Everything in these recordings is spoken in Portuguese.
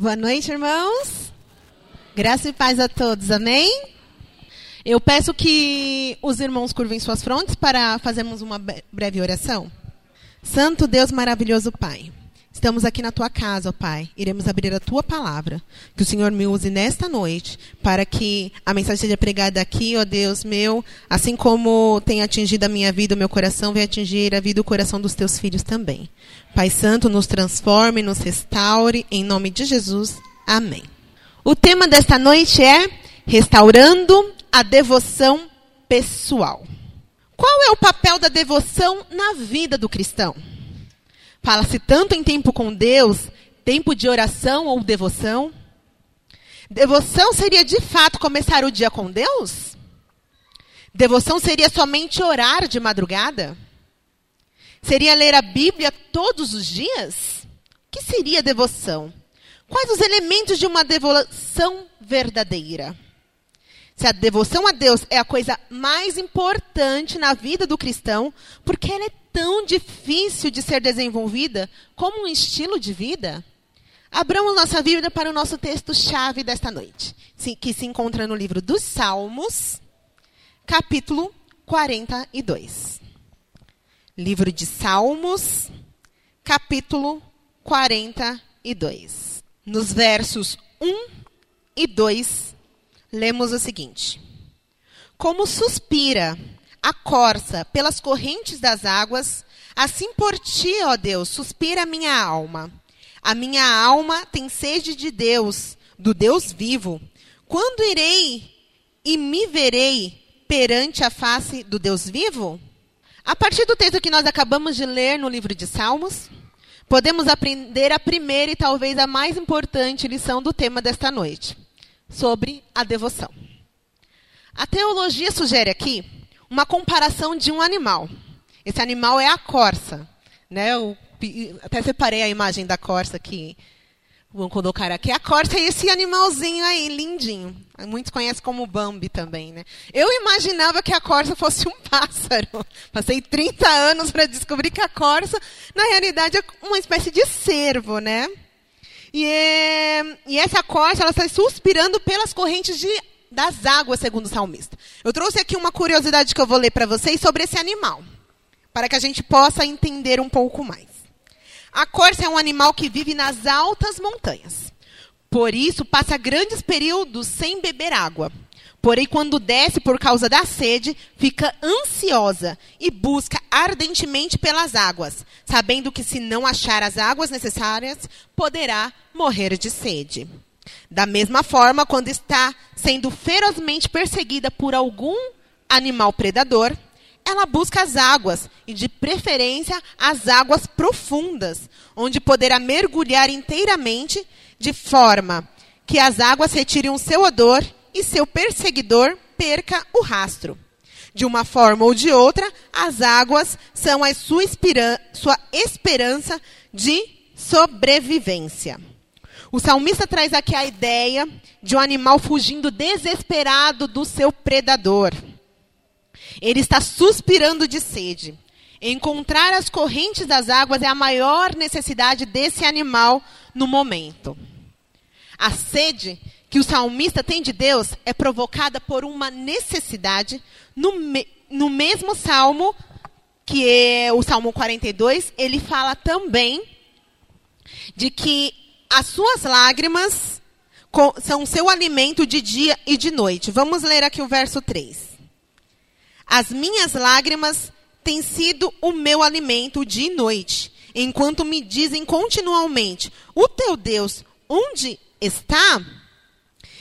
Boa noite, irmãos. Graça e paz a todos, amém? Eu peço que os irmãos curvem suas frontes para fazermos uma breve oração. Santo Deus maravilhoso Pai, estamos aqui na tua casa, ó Pai. Iremos abrir a tua palavra. Que o Senhor me use nesta noite para que a mensagem seja pregada aqui, ó Deus meu, assim como tem atingido a minha vida, o meu coração, vai atingir a vida e o coração dos teus filhos também. Pai Santo, nos transforme, nos restaure, em nome de Jesus. Amém. O tema desta noite é Restaurando a Devoção Pessoal. Qual é o papel da devoção na vida do cristão? Fala-se tanto em tempo com Deus, tempo de oração ou devoção. Devoção seria de fato começar o dia com Deus? Devoção seria somente orar de madrugada? Seria ler a Bíblia todos os dias? O que seria devoção? Quais os elementos de uma devoção verdadeira? Se a devoção a Deus é a coisa mais importante na vida do cristão, porque ela é tão difícil de ser desenvolvida como um estilo de vida? Abramos nossa Bíblia para o nosso texto-chave desta noite, que se encontra no livro dos Salmos, capítulo 42. Livro de Salmos, capítulo 42. Nos versos 1 e 2, lemos o seguinte: Como suspira a corça pelas correntes das águas, assim por ti, ó Deus, suspira a minha alma. A minha alma tem sede de Deus, do Deus vivo. Quando irei e me verei perante a face do Deus vivo? A partir do texto que nós acabamos de ler no livro de Salmos, podemos aprender a primeira e talvez a mais importante lição do tema desta noite, sobre a devoção. A teologia sugere aqui uma comparação de um animal. Esse animal é a corça. Né? Eu até separei a imagem da corça aqui Vamos colocar aqui a corça e esse animalzinho aí, lindinho. Muitos conhecem como Bambi também, né? Eu imaginava que a corça fosse um pássaro. Passei 30 anos para descobrir que a corça, na realidade, é uma espécie de cervo, né? E, é, e essa corça, ela está suspirando pelas correntes de, das águas, segundo o salmista. Eu trouxe aqui uma curiosidade que eu vou ler para vocês sobre esse animal, para que a gente possa entender um pouco mais. A corça é um animal que vive nas altas montanhas. Por isso, passa grandes períodos sem beber água. Porém, quando desce por causa da sede, fica ansiosa e busca ardentemente pelas águas, sabendo que se não achar as águas necessárias, poderá morrer de sede. Da mesma forma, quando está sendo ferozmente perseguida por algum animal predador, ela busca as águas, e de preferência as águas profundas, onde poderá mergulhar inteiramente, de forma que as águas retirem o seu odor e seu perseguidor perca o rastro. De uma forma ou de outra, as águas são a sua, sua esperança de sobrevivência. O salmista traz aqui a ideia de um animal fugindo desesperado do seu predador. Ele está suspirando de sede. Encontrar as correntes das águas é a maior necessidade desse animal no momento. A sede que o salmista tem de Deus é provocada por uma necessidade no, me, no mesmo salmo, que é o Salmo 42, ele fala também de que as suas lágrimas são seu alimento de dia e de noite. Vamos ler aqui o verso 3. As minhas lágrimas têm sido o meu alimento dia e noite, enquanto me dizem continuamente: O teu Deus, onde está?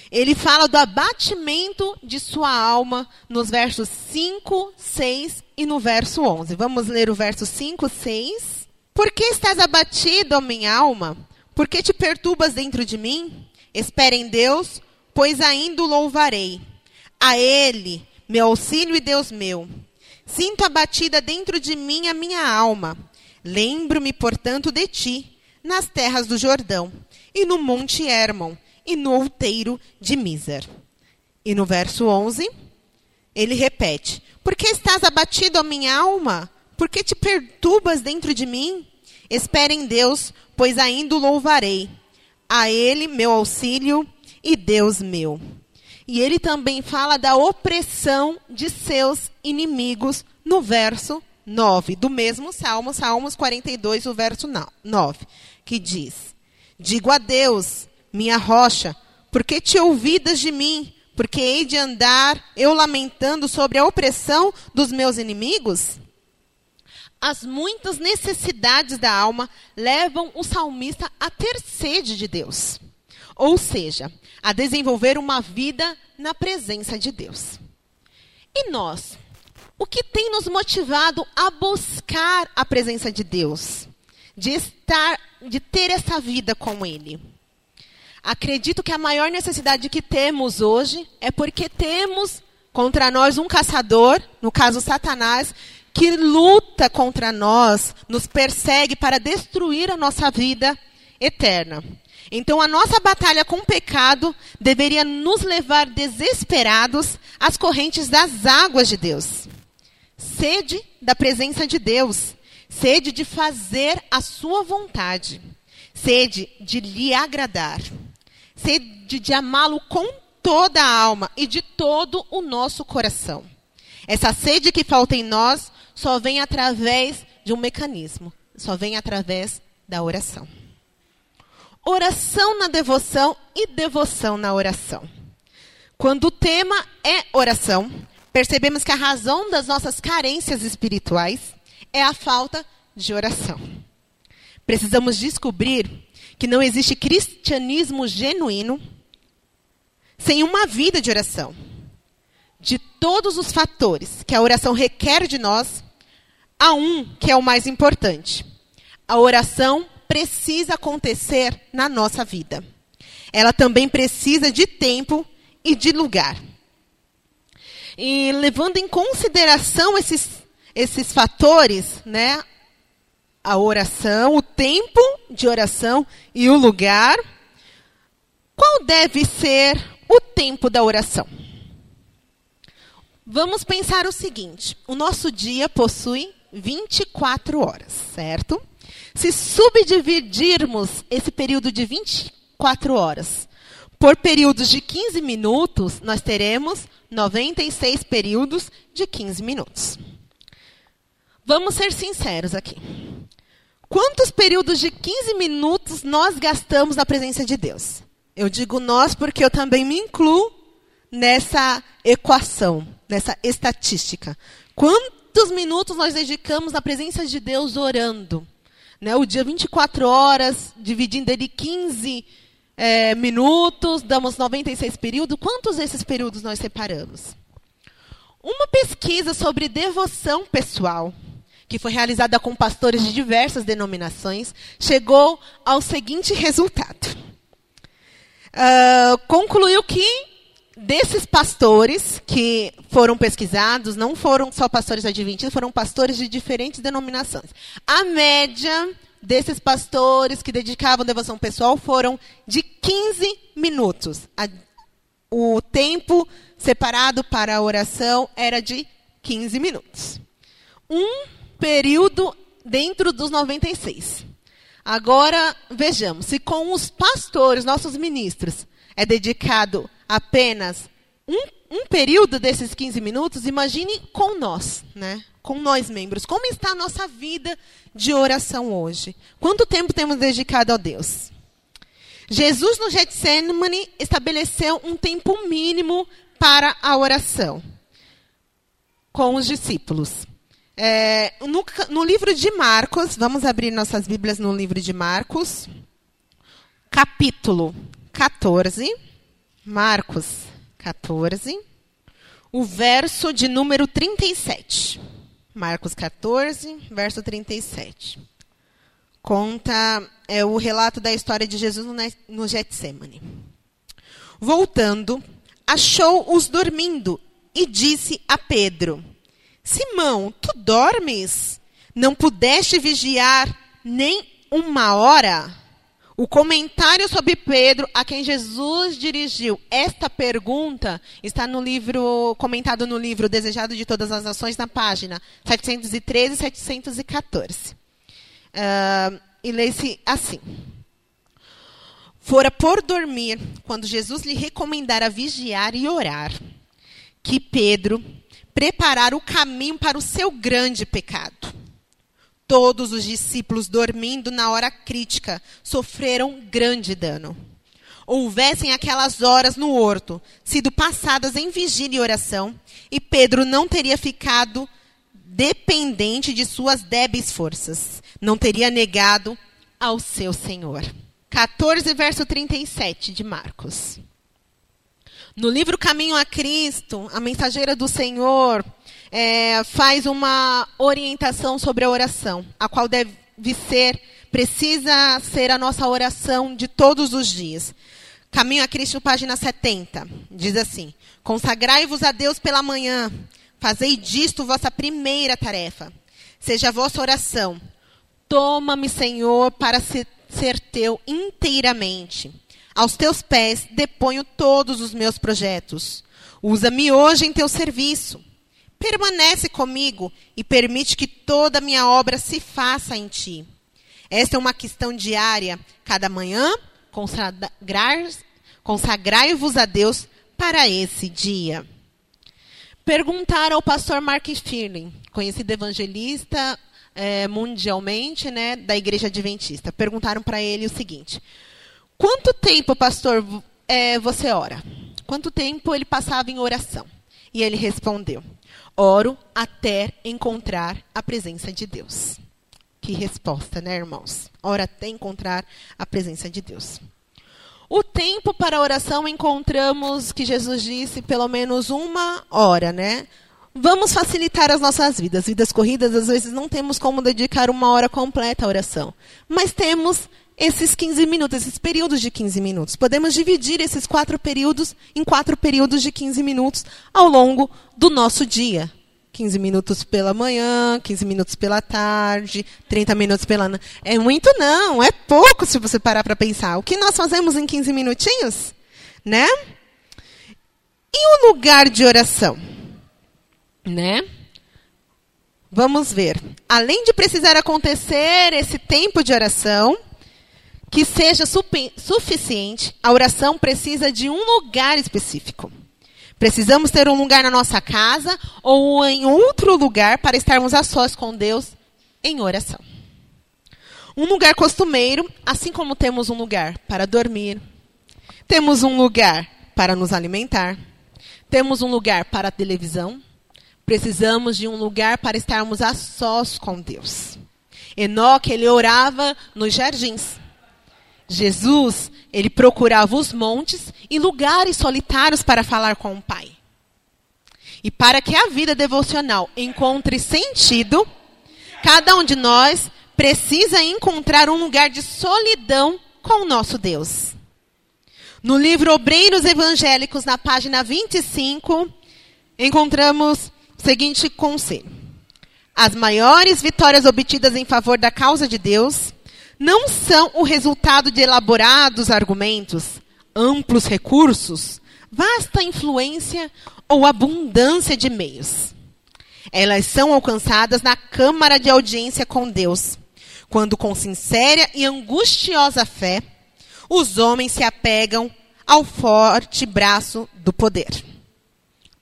Ele fala do abatimento de sua alma nos versos 5, 6 e no verso 11. Vamos ler o verso 5, 6. Por que estás abatido, minha alma? Por que te perturbas dentro de mim? Espera em Deus, pois ainda o louvarei. A Ele meu auxílio e Deus meu. Sinto abatida dentro de mim a minha alma. Lembro-me, portanto, de ti, nas terras do Jordão, e no monte Hermon, e no outeiro de Miser. E no verso 11, ele repete: Por que estás abatido, a minha alma? Por que te perturbas dentro de mim? Espere em Deus, pois ainda o louvarei. a Ele meu auxílio e Deus meu. E ele também fala da opressão de seus inimigos no verso 9, do mesmo Salmo, Salmos 42, o verso 9, que diz: Digo a Deus, minha rocha, porque te ouvidas de mim? Porque hei de andar eu lamentando sobre a opressão dos meus inimigos? As muitas necessidades da alma levam o salmista a ter sede de Deus. Ou seja, a desenvolver uma vida na presença de Deus. E nós? O que tem nos motivado a buscar a presença de Deus? De estar, de ter essa vida com Ele? Acredito que a maior necessidade que temos hoje é porque temos contra nós um caçador, no caso Satanás, que luta contra nós, nos persegue para destruir a nossa vida eterna. Então, a nossa batalha com o pecado deveria nos levar desesperados às correntes das águas de Deus. Sede da presença de Deus, sede de fazer a sua vontade, sede de lhe agradar, sede de amá-lo com toda a alma e de todo o nosso coração. Essa sede que falta em nós só vem através de um mecanismo, só vem através da oração oração na devoção e devoção na oração. Quando o tema é oração, percebemos que a razão das nossas carências espirituais é a falta de oração. Precisamos descobrir que não existe cristianismo genuíno sem uma vida de oração. De todos os fatores que a oração requer de nós, há um que é o mais importante: a oração precisa acontecer na nossa vida. Ela também precisa de tempo e de lugar. E levando em consideração esses, esses fatores, né, a oração, o tempo de oração e o lugar, qual deve ser o tempo da oração? Vamos pensar o seguinte: o nosso dia possui 24 horas, certo? Se subdividirmos esse período de 24 horas por períodos de 15 minutos, nós teremos 96 períodos de 15 minutos. Vamos ser sinceros aqui. Quantos períodos de 15 minutos nós gastamos na presença de Deus? Eu digo nós porque eu também me incluo nessa equação, nessa estatística. Quantos minutos nós dedicamos na presença de Deus orando? Né, o dia 24 horas, dividindo ele 15 é, minutos, damos 96 períodos. Quantos desses períodos nós separamos? Uma pesquisa sobre devoção pessoal, que foi realizada com pastores de diversas denominações, chegou ao seguinte resultado. Uh, concluiu que desses pastores que foram pesquisados, não foram só pastores adventistas, foram pastores de diferentes denominações. A média desses pastores que dedicavam devoção pessoal foram de 15 minutos. A, o tempo separado para a oração era de 15 minutos. Um período dentro dos 96. Agora, vejamos, se com os pastores, nossos ministros, é dedicado apenas um, um período desses 15 minutos, imagine com nós, né? com nós membros. Como está a nossa vida de oração hoje? Quanto tempo temos dedicado a Deus? Jesus no Getsemane estabeleceu um tempo mínimo para a oração com os discípulos. É, no, no livro de Marcos, vamos abrir nossas Bíblias no livro de Marcos, capítulo 14. Marcos 14, o verso de número 37. Marcos 14, verso 37. Conta é, o relato da história de Jesus no, no Getsemane. Voltando, achou-os dormindo e disse a Pedro: Simão, tu dormes? Não pudeste vigiar nem uma hora? O comentário sobre Pedro, a quem Jesus dirigiu esta pergunta, está no livro, comentado no livro Desejado de Todas as Nações, na página 713 e 714. Uh, e lê-se assim. fora por dormir quando Jesus lhe recomendara vigiar e orar, que Pedro preparara o caminho para o seu grande pecado. Todos os discípulos dormindo na hora crítica sofreram grande dano. Houvessem aquelas horas no horto sido passadas em vigília e oração, e Pedro não teria ficado dependente de suas débeis forças, não teria negado ao seu Senhor. 14, verso 37 de Marcos. No livro Caminho a Cristo, a mensageira do Senhor é, faz uma orientação sobre a oração, a qual deve ser, precisa ser a nossa oração de todos os dias. Caminho a Cristo, página 70, diz assim: Consagrai-vos a Deus pela manhã, fazei disto vossa primeira tarefa. Seja a vossa oração. Toma-me, Senhor, para ser, ser teu inteiramente. Aos teus pés deponho todos os meus projetos. Usa-me hoje em teu serviço. Permanece comigo e permite que toda a minha obra se faça em ti. Esta é uma questão diária. Cada manhã, consagrai-vos a Deus para esse dia. Perguntaram ao pastor Mark Firlin, conhecido evangelista é, mundialmente né, da Igreja Adventista. Perguntaram para ele o seguinte: Quanto tempo, pastor, é, você ora? Quanto tempo ele passava em oração? E ele respondeu: Oro até encontrar a presença de Deus. Que resposta, né, irmãos? Ora até encontrar a presença de Deus. O tempo para a oração encontramos que Jesus disse pelo menos uma hora, né? Vamos facilitar as nossas vidas. Vidas corridas, às vezes não temos como dedicar uma hora completa à oração. Mas temos esses 15 minutos, esses períodos de 15 minutos. Podemos dividir esses quatro períodos em quatro períodos de 15 minutos ao longo do nosso dia. 15 minutos pela manhã, 15 minutos pela tarde, 30 minutos pela. É muito não, é pouco se você parar para pensar. O que nós fazemos em 15 minutinhos? Né? E o lugar de oração? Né? Vamos ver. Além de precisar acontecer esse tempo de oração, que seja suficiente, a oração precisa de um lugar específico. Precisamos ter um lugar na nossa casa ou em outro lugar para estarmos a sós com Deus em oração. Um lugar costumeiro, assim como temos um lugar para dormir, temos um lugar para nos alimentar, temos um lugar para a televisão, precisamos de um lugar para estarmos a sós com Deus. Enoque, ele orava nos jardins. Jesus, ele procurava os montes e lugares solitários para falar com o Pai. E para que a vida devocional encontre sentido, cada um de nós precisa encontrar um lugar de solidão com o nosso Deus. No livro Obreiros Evangélicos, na página 25, encontramos seguinte conselho: As maiores vitórias obtidas em favor da causa de Deus não são o resultado de elaborados argumentos, amplos recursos, vasta influência ou abundância de meios. Elas são alcançadas na câmara de audiência com Deus, quando com sincera e angustiosa fé os homens se apegam ao forte braço do poder.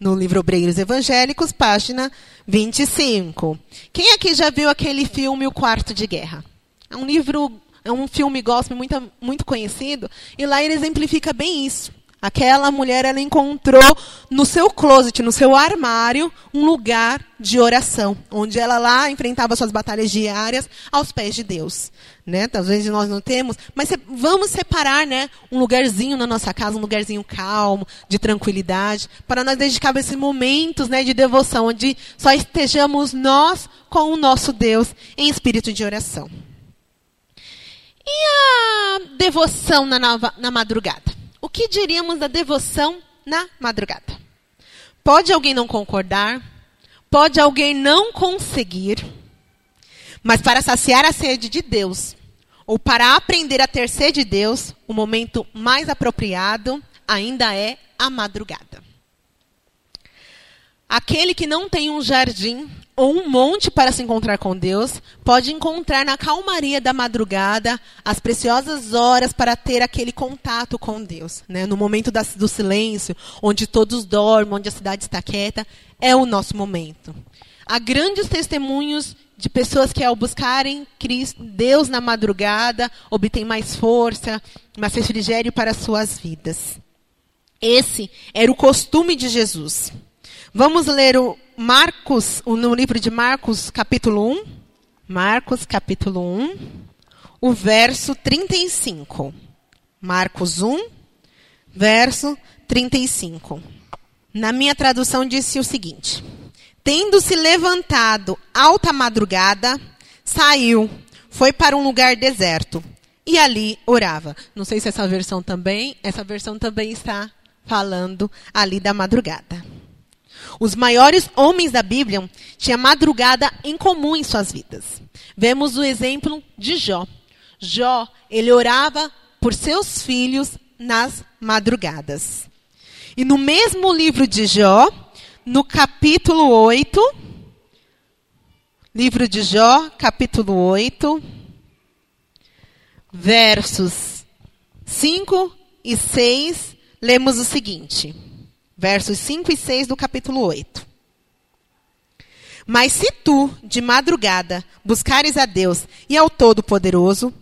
No livro Obreiros Evangélicos, página 25. Quem aqui já viu aquele filme O Quarto de Guerra? É um livro, é um filme gospel muito, muito conhecido, e lá ele exemplifica bem isso. Aquela mulher, ela encontrou no seu closet, no seu armário, um lugar de oração, onde ela lá enfrentava suas batalhas diárias aos pés de Deus. Né? Talvez nós não temos, mas vamos separar né, um lugarzinho na nossa casa, um lugarzinho calmo, de tranquilidade, para nós dedicar esses momentos né, de devoção, onde só estejamos nós com o nosso Deus em espírito de oração. E a devoção na, nova, na madrugada? O que diríamos da devoção na madrugada? Pode alguém não concordar, pode alguém não conseguir, mas para saciar a sede de Deus, ou para aprender a ter sede de Deus, o momento mais apropriado ainda é a madrugada. Aquele que não tem um jardim ou um monte para se encontrar com Deus, pode encontrar na calmaria da madrugada as preciosas horas para ter aquele contato com Deus. Né? No momento da, do silêncio, onde todos dormem, onde a cidade está quieta, é o nosso momento. Há grandes testemunhos de pessoas que, ao buscarem Cristo, Deus na madrugada, obtêm mais força, mais refrigério para suas vidas. Esse era o costume de Jesus. Vamos ler o Marcos, no livro de Marcos, capítulo 1. Marcos, capítulo 1, o verso 35. Marcos 1, verso 35. Na minha tradução disse o seguinte: Tendo se levantado alta madrugada, saiu, foi para um lugar deserto e ali orava. Não sei se essa versão também, essa versão também está falando ali da madrugada. Os maiores homens da Bíblia tinham madrugada em comum em suas vidas. Vemos o exemplo de Jó. Jó, ele orava por seus filhos nas madrugadas. E no mesmo livro de Jó, no capítulo 8, livro de Jó, capítulo 8, versos 5 e 6, lemos o seguinte versos 5 e 6 do capítulo 8. Mas se tu, de madrugada, buscares a Deus e ao Todo-Poderoso,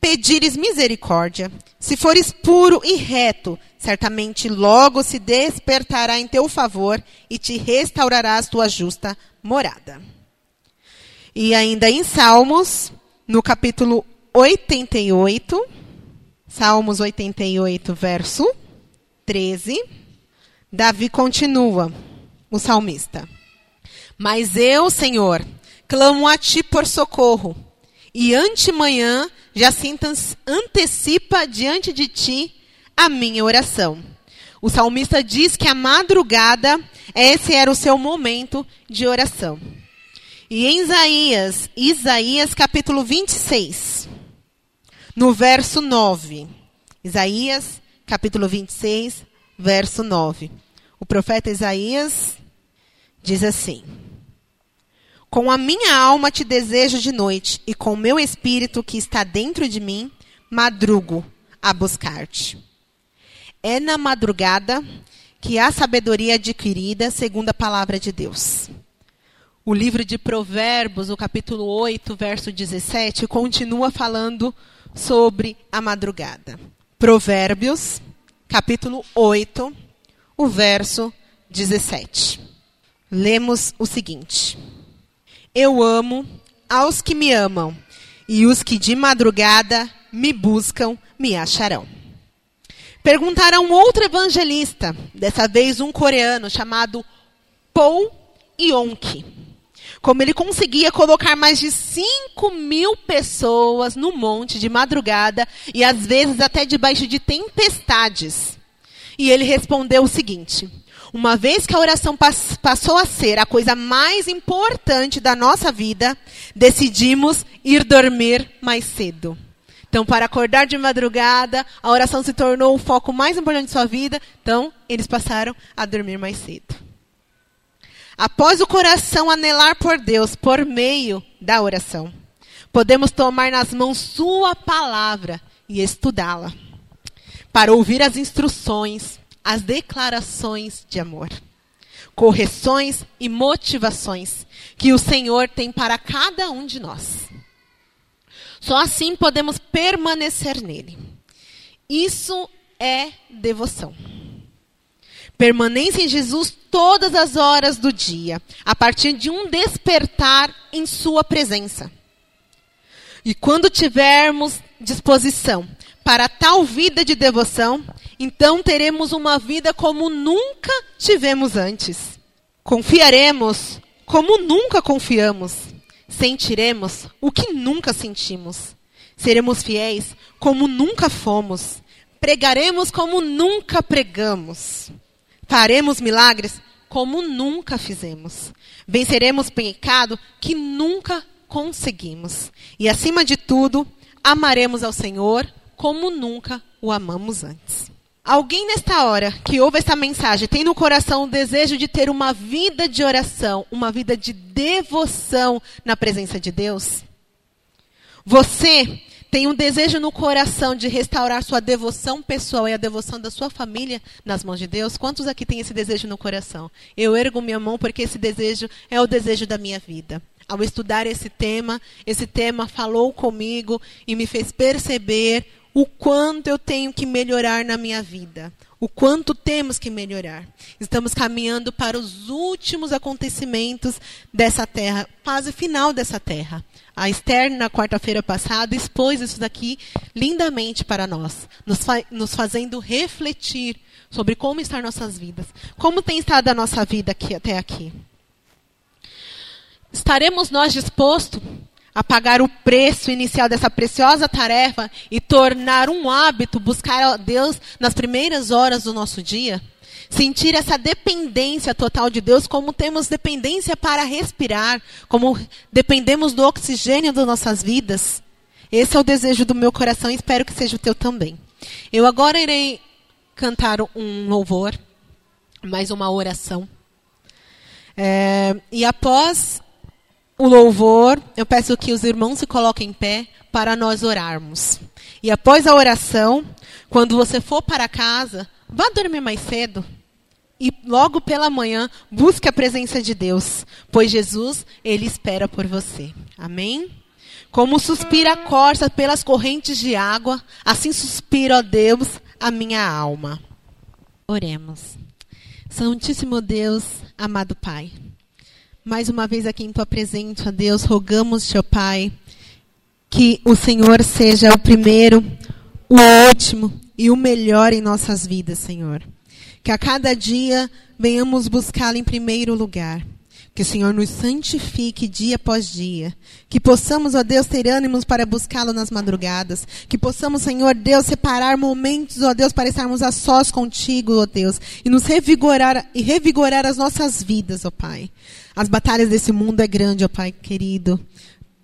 pedires misericórdia, se fores puro e reto, certamente logo se despertará em teu favor e te restaurarás tua justa morada. E ainda em Salmos, no capítulo 88, Salmos 88, verso 13. Davi continua, o salmista. Mas eu, Senhor, clamo a ti por socorro, e antemanhã já se antecipa diante de ti a minha oração. O salmista diz que a madrugada, esse era o seu momento de oração. E em Isaías, Isaías capítulo 26, no verso 9. Isaías capítulo 26, verso 9. O profeta Isaías diz assim: Com a minha alma te desejo de noite, e com o meu espírito que está dentro de mim, madrugo a buscar-te. É na madrugada que há sabedoria adquirida segundo a palavra de Deus. O livro de Provérbios, o capítulo 8, verso 17, continua falando sobre a madrugada. Provérbios, capítulo 8, o verso 17. Lemos o seguinte: Eu amo aos que me amam, e os que de madrugada me buscam me acharão. Perguntaram outro evangelista, dessa vez um coreano chamado Paul Yonki, como ele conseguia colocar mais de 5 mil pessoas no monte de madrugada e às vezes até debaixo de tempestades e ele respondeu o seguinte: Uma vez que a oração pass passou a ser a coisa mais importante da nossa vida, decidimos ir dormir mais cedo. Então, para acordar de madrugada, a oração se tornou o foco mais importante de sua vida. Então, eles passaram a dormir mais cedo. Após o coração anelar por Deus por meio da oração, podemos tomar nas mãos Sua palavra e estudá-la para ouvir as instruções, as declarações de amor, correções e motivações que o Senhor tem para cada um de nós. Só assim podemos permanecer nele. Isso é devoção. Permaneça em Jesus todas as horas do dia, a partir de um despertar em Sua presença. E quando tivermos disposição para tal vida de devoção, então teremos uma vida como nunca tivemos antes. Confiaremos como nunca confiamos. Sentiremos o que nunca sentimos. Seremos fiéis como nunca fomos. Pregaremos como nunca pregamos. Faremos milagres como nunca fizemos. Venceremos pecado que nunca conseguimos. E acima de tudo, amaremos ao Senhor como nunca o amamos antes. Alguém nesta hora que ouve essa mensagem tem no coração o desejo de ter uma vida de oração, uma vida de devoção na presença de Deus? Você tem um desejo no coração de restaurar sua devoção pessoal e a devoção da sua família nas mãos de Deus? Quantos aqui têm esse desejo no coração? Eu ergo minha mão porque esse desejo é o desejo da minha vida. Ao estudar esse tema, esse tema falou comigo e me fez perceber o quanto eu tenho que melhorar na minha vida. O quanto temos que melhorar. Estamos caminhando para os últimos acontecimentos dessa terra, fase final dessa terra. A Esther, na quarta-feira passada, expôs isso daqui lindamente para nós, nos, fa nos fazendo refletir sobre como estão nossas vidas. Como tem estado a nossa vida aqui até aqui. Estaremos nós dispostos a pagar o preço inicial dessa preciosa tarefa e tornar um hábito buscar a Deus nas primeiras horas do nosso dia? Sentir essa dependência total de Deus, como temos dependência para respirar, como dependemos do oxigênio das nossas vidas. Esse é o desejo do meu coração e espero que seja o teu também. Eu agora irei cantar um louvor, mais uma oração. É, e após o louvor, eu peço que os irmãos se coloquem em pé para nós orarmos. E após a oração, quando você for para casa, vá dormir mais cedo. E logo pela manhã, busque a presença de Deus, pois Jesus, ele espera por você. Amém? Como suspira a corça pelas correntes de água, assim suspira, ó Deus, a minha alma. Oremos. Santíssimo Deus, amado Pai. Mais uma vez aqui em tua presença, Deus, rogamos, ó Pai, que o Senhor seja o primeiro, o último e o melhor em nossas vidas, Senhor. Que a cada dia venhamos buscá-lo em primeiro lugar. Que o Senhor nos santifique dia após dia. Que possamos, ó Deus, ter ânimos para buscá-lo nas madrugadas. Que possamos, Senhor Deus, separar momentos, ó Deus, para estarmos a sós contigo, ó Deus. E nos revigorar e revigorar as nossas vidas, ó Pai. As batalhas desse mundo é grande, ó Pai querido.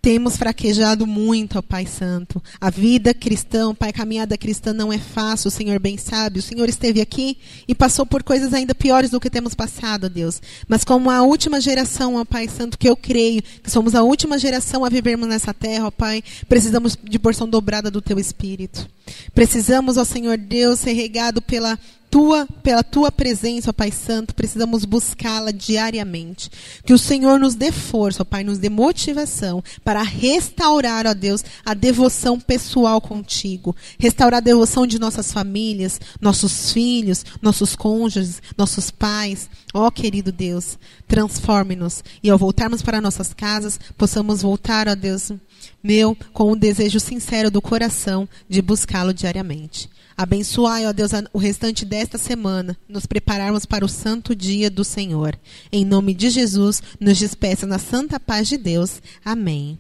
Temos fraquejado muito, ó Pai Santo. A vida cristã, Pai, a caminhada cristã não é fácil, o Senhor bem sabe. O Senhor esteve aqui e passou por coisas ainda piores do que temos passado, Deus. Mas como a última geração, ó Pai Santo, que eu creio que somos a última geração a vivermos nessa terra, ó Pai, precisamos de porção dobrada do Teu Espírito. Precisamos, ó Senhor Deus, ser regado pela tua, pela tua presença, ó Pai Santo, precisamos buscá-la diariamente. Que o Senhor nos dê força, ó Pai, nos dê motivação para restaurar, ó Deus, a devoção pessoal contigo. Restaurar a devoção de nossas famílias, nossos filhos, nossos cônjuges, nossos pais. Ó querido Deus, transforme-nos e ao voltarmos para nossas casas, possamos voltar, ó Deus, meu, com um desejo sincero do coração de buscá-lo diariamente. Abençoai, ó Deus, o restante desta semana, nos prepararmos para o santo dia do Senhor. Em nome de Jesus, nos despeça na santa paz de Deus. Amém.